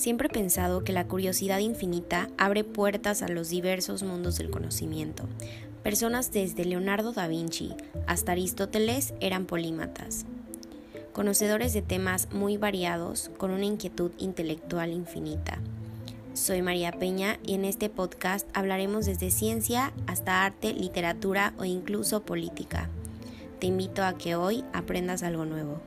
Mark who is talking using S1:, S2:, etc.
S1: Siempre he pensado que la curiosidad infinita abre puertas a los diversos mundos del conocimiento. Personas desde Leonardo da Vinci hasta Aristóteles eran polímatas, conocedores de temas muy variados con una inquietud intelectual infinita. Soy María Peña y en este podcast hablaremos desde ciencia hasta arte, literatura o incluso política. Te invito a que hoy aprendas algo nuevo.